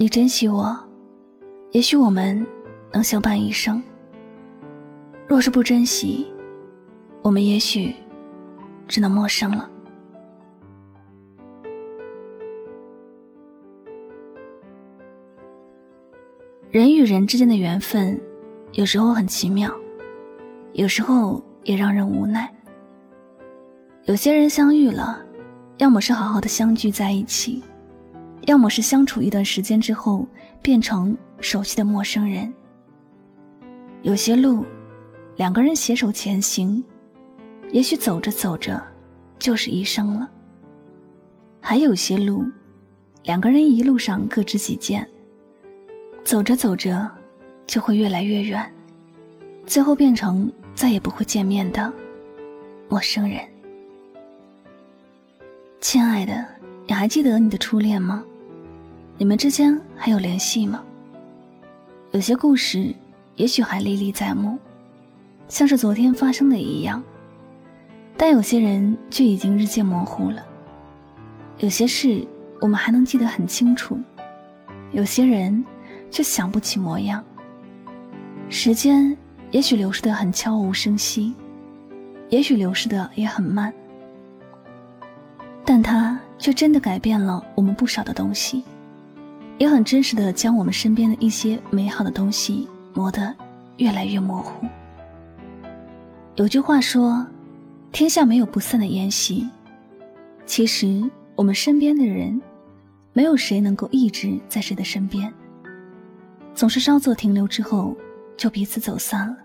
你珍惜我，也许我们能相伴一生；若是不珍惜，我们也许只能陌生了。人与人之间的缘分，有时候很奇妙，有时候也让人无奈。有些人相遇了，要么是好好的相聚在一起。要么是相处一段时间之后变成熟悉的陌生人。有些路，两个人携手前行，也许走着走着就是一生了。还有些路，两个人一路上各执己见，走着走着就会越来越远，最后变成再也不会见面的陌生人。亲爱的，你还记得你的初恋吗？你们之间还有联系吗？有些故事也许还历历在目，像是昨天发生的一样，但有些人却已经日渐模糊了。有些事我们还能记得很清楚，有些人却想不起模样。时间也许流逝的很悄无声息，也许流逝的也很慢，但它却真的改变了我们不少的东西。也很真实的将我们身边的一些美好的东西磨得越来越模糊。有句话说：“天下没有不散的宴席。”其实，我们身边的人，没有谁能够一直在谁的身边，总是稍作停留之后，就彼此走散了。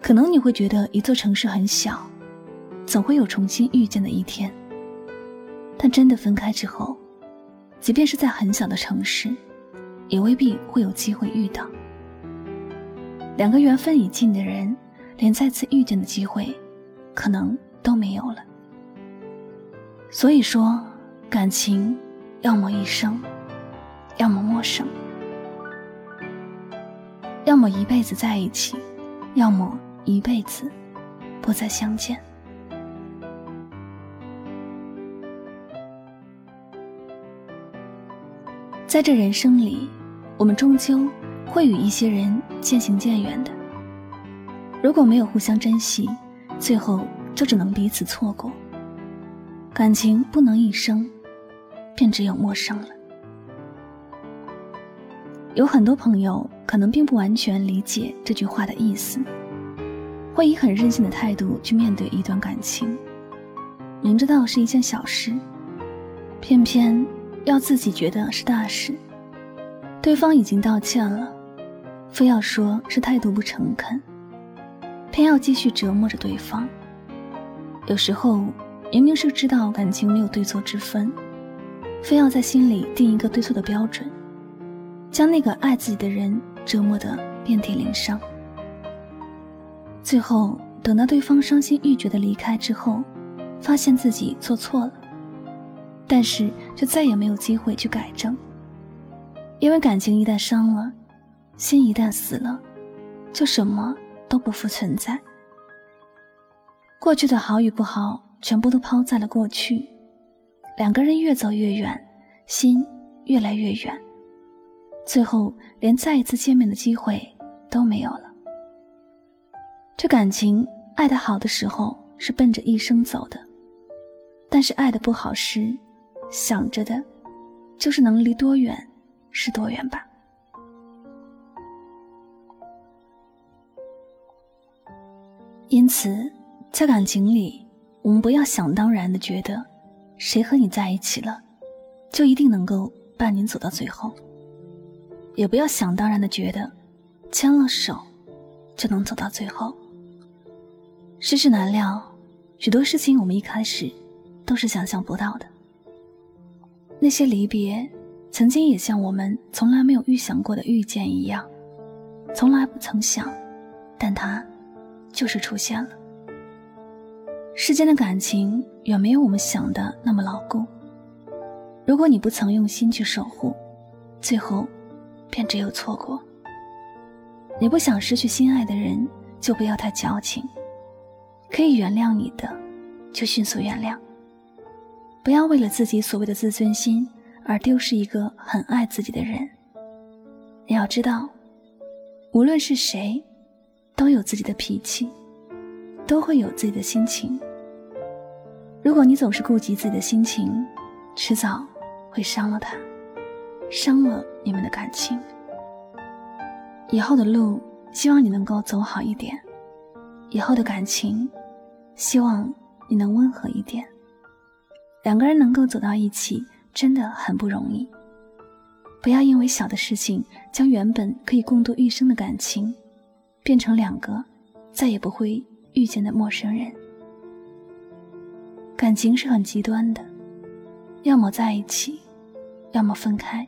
可能你会觉得一座城市很小，总会有重新遇见的一天。但真的分开之后，即便是在很小的城市，也未必会有机会遇到。两个缘分已尽的人，连再次遇见的机会，可能都没有了。所以说，感情要么一生，要么陌生；要么一辈子在一起，要么一辈子不再相见。在这人生里，我们终究会与一些人渐行渐远的。如果没有互相珍惜，最后就只能彼此错过。感情不能一生，便只有陌生了。有很多朋友可能并不完全理解这句话的意思，会以很任性的态度去面对一段感情，明知道是一件小事，偏偏。要自己觉得是大事，对方已经道歉了，非要说是态度不诚恳，偏要继续折磨着对方。有时候明明是知道感情没有对错之分，非要在心里定一个对错的标准，将那个爱自己的人折磨得遍体鳞伤。最后等到对方伤心欲绝的离开之后，发现自己做错了。但是，就再也没有机会去改正，因为感情一旦伤了，心一旦死了，就什么都不复存在。过去的好与不好，全部都抛在了过去。两个人越走越远，心越来越远，最后连再一次见面的机会都没有了。这感情爱的好的时候是奔着一生走的，但是爱的不好时。想着的，就是能离多远是多远吧。因此，在感情里，我们不要想当然的觉得，谁和你在一起了，就一定能够伴你走到最后；也不要想当然的觉得，牵了手就能走到最后。世事难料，许多事情我们一开始都是想象不到的。那些离别，曾经也像我们从来没有预想过的遇见一样，从来不曾想，但它就是出现了。世间的感情远没有我们想的那么牢固。如果你不曾用心去守护，最后便只有错过。你不想失去心爱的人，就不要太矫情。可以原谅你的，就迅速原谅。不要为了自己所谓的自尊心而丢失一个很爱自己的人。你要知道，无论是谁，都有自己的脾气，都会有自己的心情。如果你总是顾及自己的心情，迟早会伤了他，伤了你们的感情。以后的路，希望你能够走好一点；以后的感情，希望你能温和一点。两个人能够走到一起，真的很不容易。不要因为小的事情，将原本可以共度一生的感情，变成两个再也不会遇见的陌生人。感情是很极端的，要么在一起，要么分开，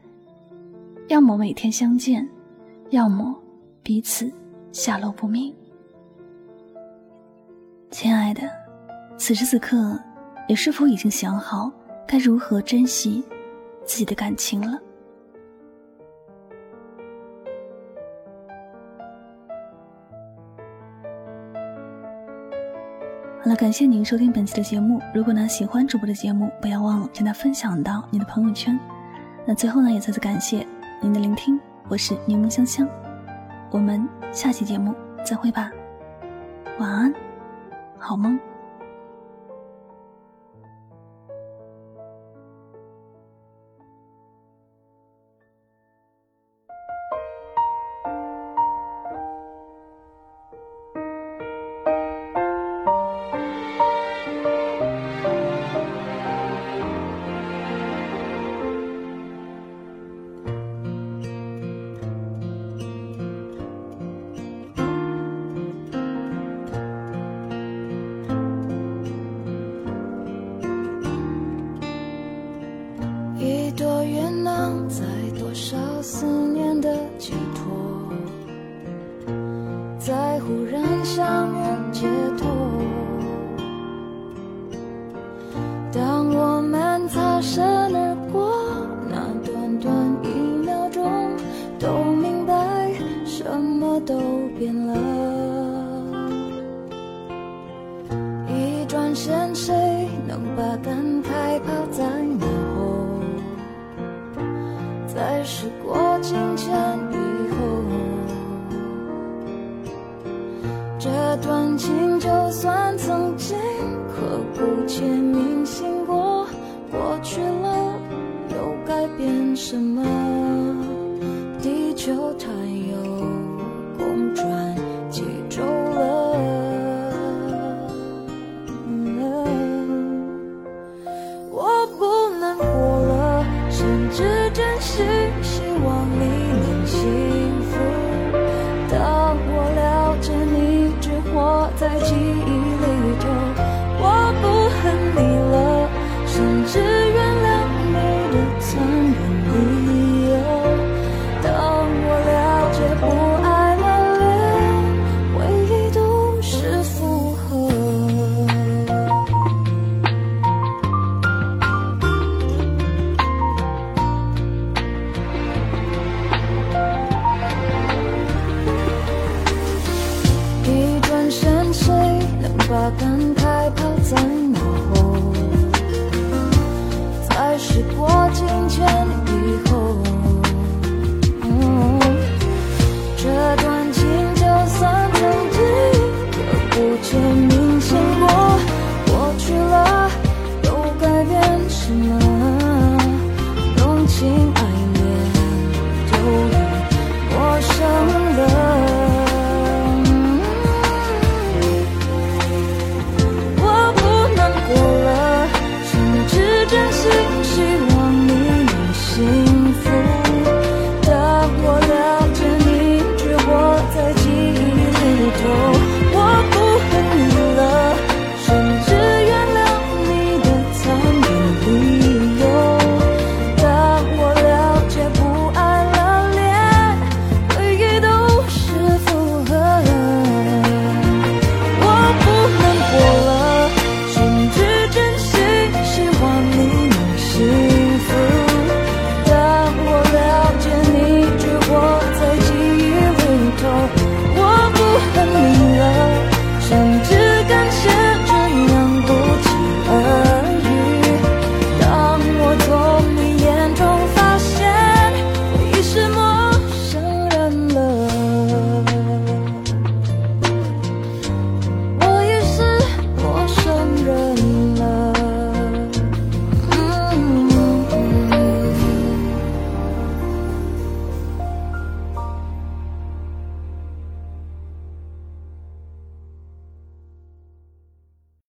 要么每天相见。要么彼此下落不明。亲爱的，此时此刻，你是否已经想好该如何珍惜自己的感情了？好了，感谢您收听本期的节目。如果呢喜欢主播的节目，不要忘了将它分享到你的朋友圈。那最后呢，也再次感谢您的聆听。我是柠檬香香，我们下期节目再会吧，晚安，好梦。一朵云能载多少思念的寄托？在忽然相遇解脱。当我们擦身而过，那短短一秒钟，都明白什么都变了。一转身。就算曾经刻骨且铭心过，过去了又改变什么？地球太